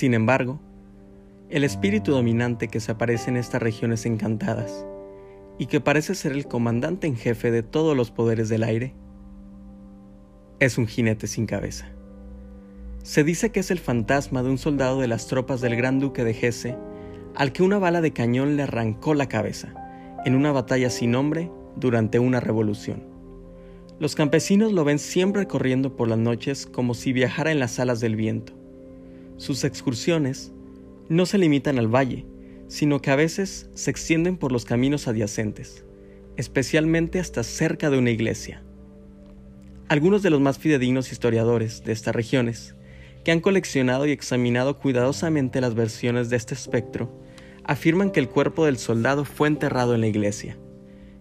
Sin embargo, el espíritu dominante que se aparece en estas regiones encantadas y que parece ser el comandante en jefe de todos los poderes del aire, es un jinete sin cabeza. Se dice que es el fantasma de un soldado de las tropas del gran duque de Hesse al que una bala de cañón le arrancó la cabeza en una batalla sin nombre durante una revolución. Los campesinos lo ven siempre corriendo por las noches como si viajara en las alas del viento. Sus excursiones no se limitan al valle, sino que a veces se extienden por los caminos adyacentes, especialmente hasta cerca de una iglesia. Algunos de los más fidedignos historiadores de estas regiones que han coleccionado y examinado cuidadosamente las versiones de este espectro, afirman que el cuerpo del soldado fue enterrado en la iglesia,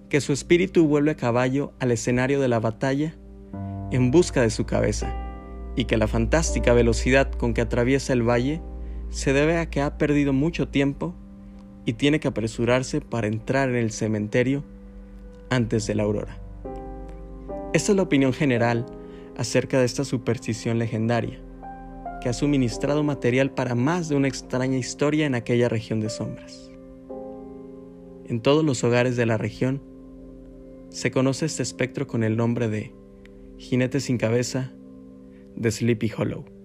que su espíritu vuelve a caballo al escenario de la batalla en busca de su cabeza, y que la fantástica velocidad con que atraviesa el valle se debe a que ha perdido mucho tiempo y tiene que apresurarse para entrar en el cementerio antes de la aurora. Esta es la opinión general acerca de esta superstición legendaria que ha suministrado material para más de una extraña historia en aquella región de sombras. En todos los hogares de la región se conoce este espectro con el nombre de jinete sin cabeza de Sleepy Hollow.